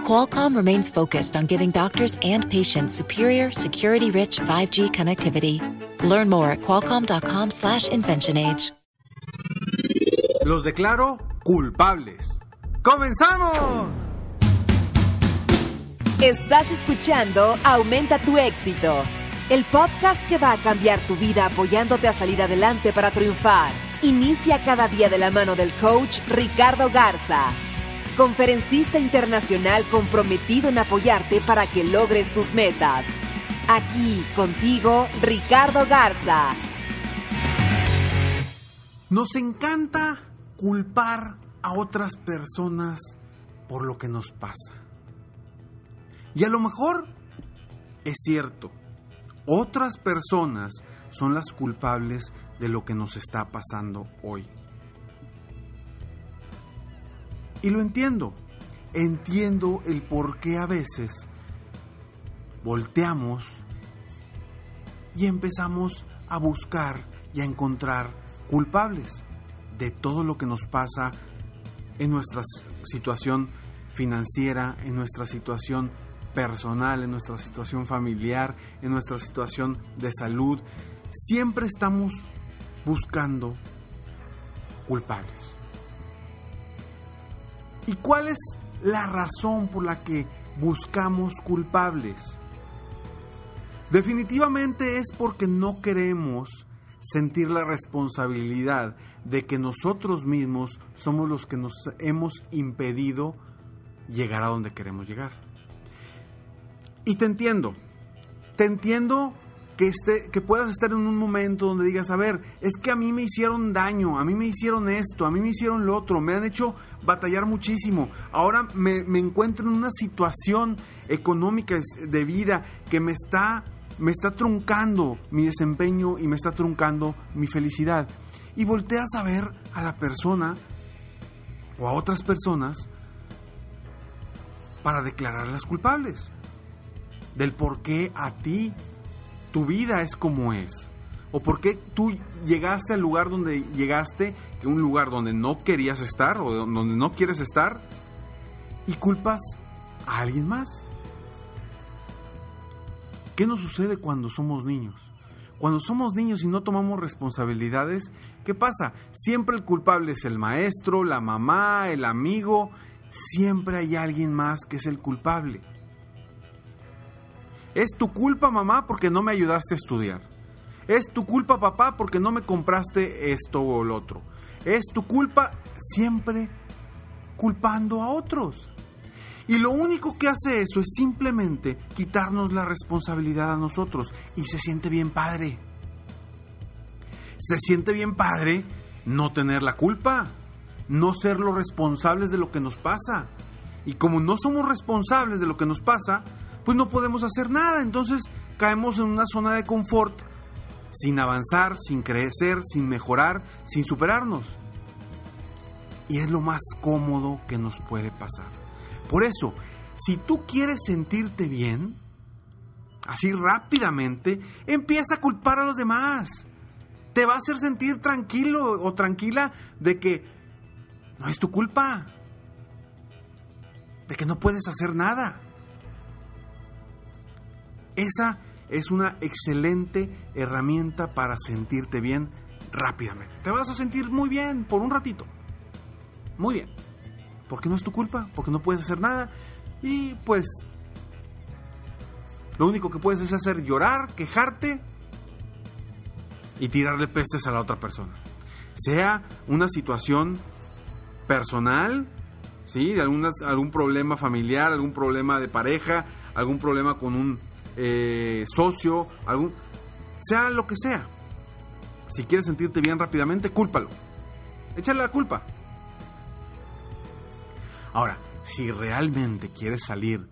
Qualcomm remains focused on giving doctors and patients superior, security-rich 5G connectivity. Learn more at qualcomm.com/inventionage. Los declaro culpables. ¡Comenzamos! Estás escuchando Aumenta tu éxito, el podcast que va a cambiar tu vida apoyándote a salir adelante para triunfar. Inicia cada día de la mano del coach Ricardo Garza, conferencista internacional comprometido en apoyarte para que logres tus metas. Aquí contigo, Ricardo Garza. Nos encanta culpar a otras personas por lo que nos pasa. Y a lo mejor es cierto, otras personas son las culpables de lo que nos está pasando hoy. Y lo entiendo. Entiendo el por qué a veces volteamos y empezamos a buscar y a encontrar culpables de todo lo que nos pasa en nuestra situación financiera, en nuestra situación personal, en nuestra situación familiar, en nuestra situación de salud. Siempre estamos buscando culpables. ¿Y cuál es la razón por la que buscamos culpables? Definitivamente es porque no queremos sentir la responsabilidad de que nosotros mismos somos los que nos hemos impedido llegar a donde queremos llegar. Y te entiendo, te entiendo que, que puedas estar en un momento donde digas, a ver, es que a mí me hicieron daño, a mí me hicieron esto, a mí me hicieron lo otro, me han hecho batallar muchísimo, ahora me, me encuentro en una situación económica de vida que me está me está truncando mi desempeño y me está truncando mi felicidad. Y volteas a ver a la persona o a otras personas para declararlas culpables del por qué a ti tu vida es como es. O por qué tú llegaste al lugar donde llegaste, que un lugar donde no querías estar o donde no quieres estar, y culpas a alguien más. ¿Qué nos sucede cuando somos niños? Cuando somos niños y no tomamos responsabilidades, ¿qué pasa? Siempre el culpable es el maestro, la mamá, el amigo, siempre hay alguien más que es el culpable. Es tu culpa, mamá, porque no me ayudaste a estudiar. Es tu culpa, papá, porque no me compraste esto o lo otro. Es tu culpa siempre culpando a otros. Y lo único que hace eso es simplemente quitarnos la responsabilidad a nosotros. Y se siente bien padre. Se siente bien padre no tener la culpa, no ser los responsables de lo que nos pasa. Y como no somos responsables de lo que nos pasa, pues no podemos hacer nada. Entonces caemos en una zona de confort sin avanzar, sin crecer, sin mejorar, sin superarnos. Y es lo más cómodo que nos puede pasar. Por eso, si tú quieres sentirte bien, así rápidamente, empieza a culpar a los demás. Te va a hacer sentir tranquilo o tranquila de que no es tu culpa, de que no puedes hacer nada. Esa es una excelente herramienta para sentirte bien rápidamente. Te vas a sentir muy bien por un ratito. Muy bien porque no es tu culpa, porque no puedes hacer nada. Y pues lo único que puedes es hacer llorar, quejarte y tirarle pestes a la otra persona. Sea una situación personal, ¿sí? algún problema familiar, algún problema de pareja, algún problema con un eh, socio, algún, sea lo que sea. Si quieres sentirte bien rápidamente, cúlpalo. Échale la culpa. Ahora, si realmente quieres salir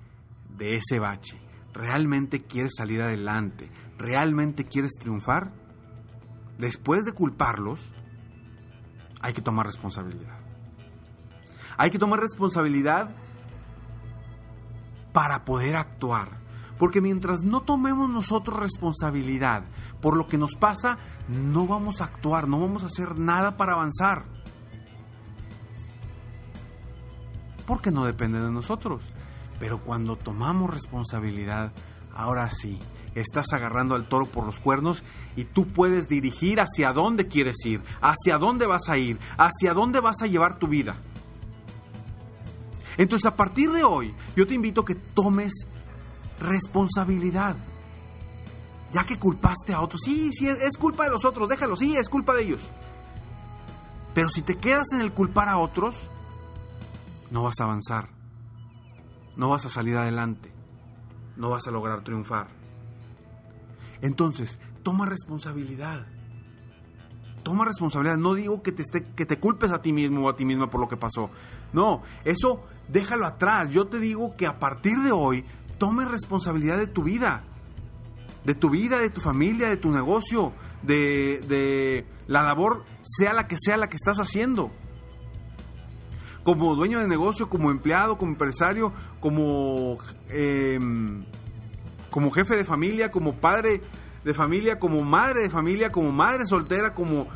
de ese bache, realmente quieres salir adelante, realmente quieres triunfar, después de culparlos, hay que tomar responsabilidad. Hay que tomar responsabilidad para poder actuar. Porque mientras no tomemos nosotros responsabilidad por lo que nos pasa, no vamos a actuar, no vamos a hacer nada para avanzar. Porque no depende de nosotros. Pero cuando tomamos responsabilidad, ahora sí, estás agarrando al toro por los cuernos y tú puedes dirigir hacia dónde quieres ir, hacia dónde vas a ir, hacia dónde vas a llevar tu vida. Entonces a partir de hoy yo te invito a que tomes responsabilidad. Ya que culpaste a otros, sí, sí, es culpa de los otros, déjalo, sí, es culpa de ellos. Pero si te quedas en el culpar a otros, no vas a avanzar, no vas a salir adelante, no vas a lograr triunfar. Entonces, toma responsabilidad. Toma responsabilidad. No digo que te, esté, que te culpes a ti mismo o a ti misma por lo que pasó. No, eso déjalo atrás. Yo te digo que a partir de hoy tome responsabilidad de tu vida, de tu vida, de tu familia, de tu negocio, de, la labor, sea la que sea la que estás haciendo. Como dueño de negocio, como empleado, como empresario, como, em, como jefe de familia, como padre de familia, como madre de familia, como madre soltera, como,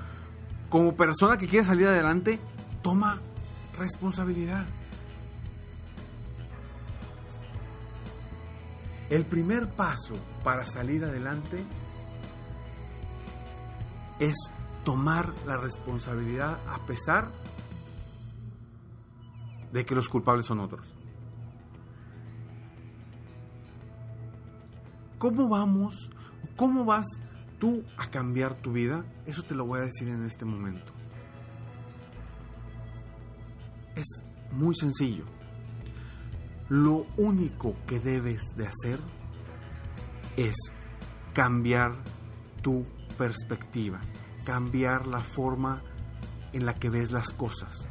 como persona que quiere salir adelante, toma responsabilidad. El primer paso para salir adelante es tomar la responsabilidad a pesar de que los culpables son otros. ¿Cómo vamos? ¿Cómo vas tú a cambiar tu vida? Eso te lo voy a decir en este momento. Es muy sencillo. Lo único que debes de hacer es cambiar tu perspectiva, cambiar la forma en la que ves las cosas.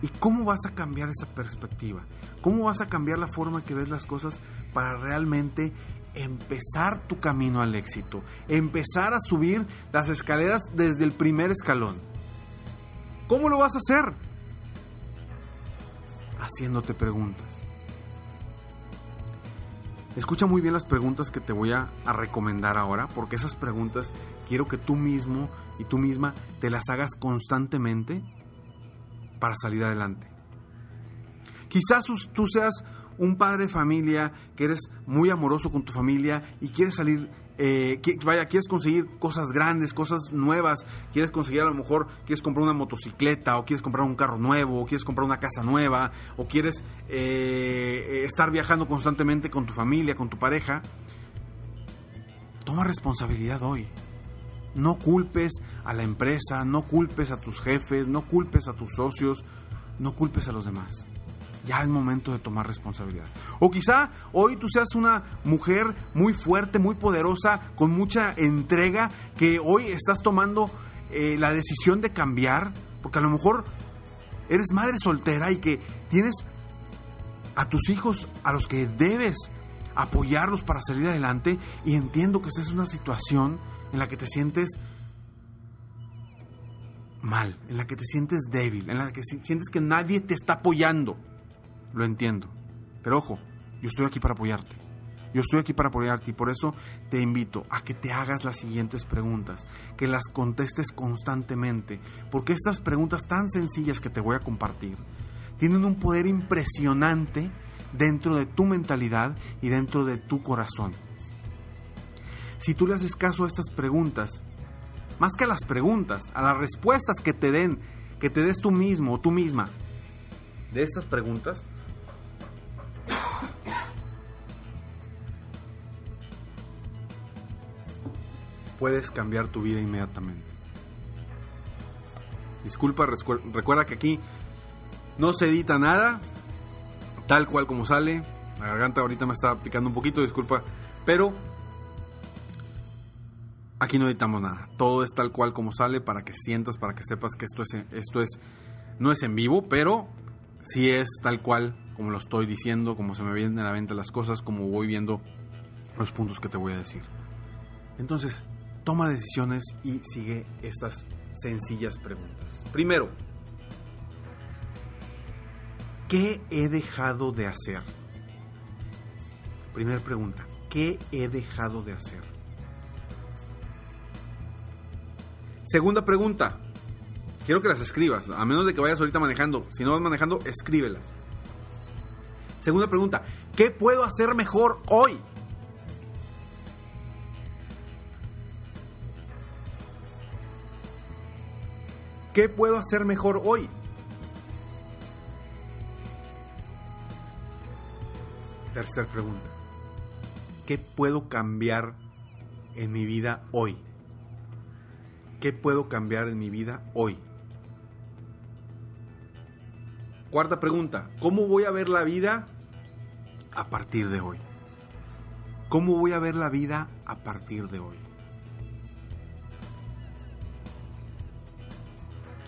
¿Y cómo vas a cambiar esa perspectiva? ¿Cómo vas a cambiar la forma en que ves las cosas para realmente empezar tu camino al éxito? Empezar a subir las escaleras desde el primer escalón. ¿Cómo lo vas a hacer? Haciéndote preguntas. Escucha muy bien las preguntas que te voy a, recomendar ahora, porque esas preguntas quiero que tú mismo y tú misma te las hagas constantemente para salir adelante. Quizás tú seas un padre de familia, que eres muy amoroso con tu familia y quieres salir eh, vaya, quieres conseguir cosas grandes, cosas nuevas, quieres conseguir a lo mejor, quieres comprar una motocicleta, o quieres comprar un carro nuevo, o quieres comprar una casa nueva, o quieres eh, estar viajando constantemente con tu familia, con tu pareja, toma responsabilidad hoy. No culpes a la empresa, no culpes a tus jefes, no culpes a tus socios, no culpes a los demás ya es momento de tomar responsabilidad. O quizá hoy tú seas una mujer muy fuerte, muy poderosa, con mucha entrega, que hoy estás tomando eh, la decisión de cambiar, porque a lo mejor eres madre soltera y que tienes a tus hijos a los que debes apoyarlos para salir adelante y entiendo que esa es una situación en la que te sientes mal, en la que te sientes débil, en la que sientes que nadie te está apoyando lo entiendo. Pero ojo, yo estoy aquí para apoyarte. Yo estoy aquí para apoyarte y por eso te invito a que te hagas las siguientes preguntas, que las contestes constantemente, porque estas preguntas tan sencillas que te voy a compartir tienen un poder impresionante dentro de tu mentalidad y dentro de tu corazón. Si tú le haces caso a estas preguntas, más que a las preguntas, a las respuestas que te den, que te des tú mismo o tú misma de estas preguntas, puedes cambiar tu vida inmediatamente. Disculpa, recuerda que aquí no se edita nada, tal cual como sale. La garganta ahorita me está picando un poquito, disculpa, pero aquí no editamos nada. Todo es tal cual como sale para que sientas, para que sepas que esto es esto es no es en vivo, pero sí es tal cual como lo estoy diciendo, como se me vienen a la venta las cosas, como voy viendo los puntos que te voy a decir. Entonces, toma decisiones y sigue estas sencillas preguntas. Primero, ¿qué he dejado de hacer? Primera pregunta, ¿qué he dejado de hacer? Segunda pregunta, quiero que las escribas, a menos de que vayas ahorita manejando. Si no vas manejando, escríbelas. Segunda pregunta, ¿qué puedo hacer mejor hoy? ¿Qué puedo hacer mejor hoy? Tercer pregunta. ¿Qué puedo cambiar en mi vida hoy? ¿Qué puedo cambiar en mi vida hoy? Cuarta pregunta. ¿Cómo voy a ver la vida a partir de hoy? ¿Cómo voy a ver la vida a partir de hoy?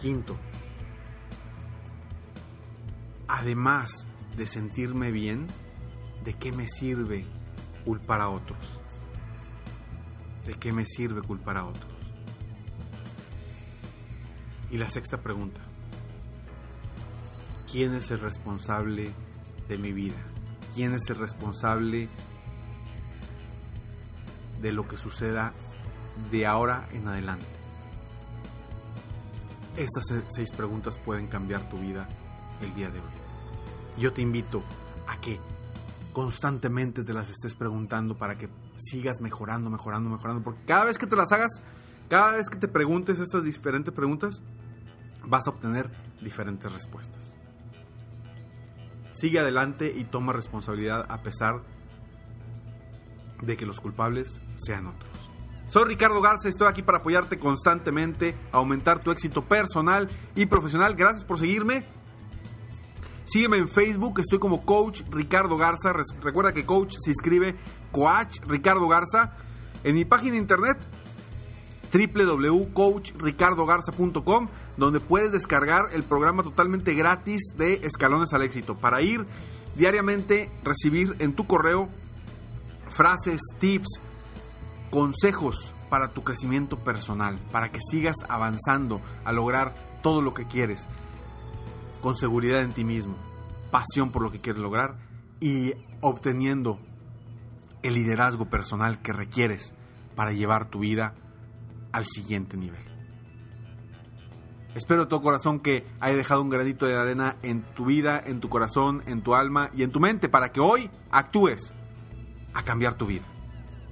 Quinto, además de sentirme bien, ¿de qué me sirve culpar a otros? ¿De qué me sirve culpar a otros? Y la sexta pregunta, ¿quién es el responsable de mi vida? ¿Quién es el responsable de lo que suceda de ahora en adelante? Estas seis preguntas pueden cambiar tu vida el día de hoy. Yo te invito a que constantemente te las estés preguntando para que sigas mejorando, mejorando, mejorando, porque cada vez que te las hagas, cada vez que te preguntes estas diferentes preguntas, vas a obtener diferentes respuestas. Sigue adelante y toma responsabilidad a pesar de que los culpables sean otros. Soy Ricardo Garza, estoy aquí para apoyarte constantemente, aumentar tu éxito personal y profesional. Gracias por seguirme. Sígueme en Facebook, estoy como Coach Ricardo Garza. Recuerda que Coach se inscribe Coach Ricardo Garza. En mi página de internet www.coachricardogarza.com donde puedes descargar el programa totalmente gratis de Escalones al Éxito para ir diariamente recibir en tu correo frases, tips, consejos para tu crecimiento personal, para que sigas avanzando a lograr todo lo que quieres, con seguridad en ti mismo, pasión por lo que quieres lograr y obteniendo el liderazgo personal que requieres para llevar tu vida al siguiente nivel. Espero de todo corazón que haya dejado un granito de arena en tu vida, en tu corazón, en tu alma y en tu mente para que hoy actúes a cambiar tu vida.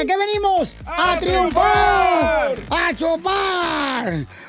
Porque aquí venimos a, triunfar, a chupar.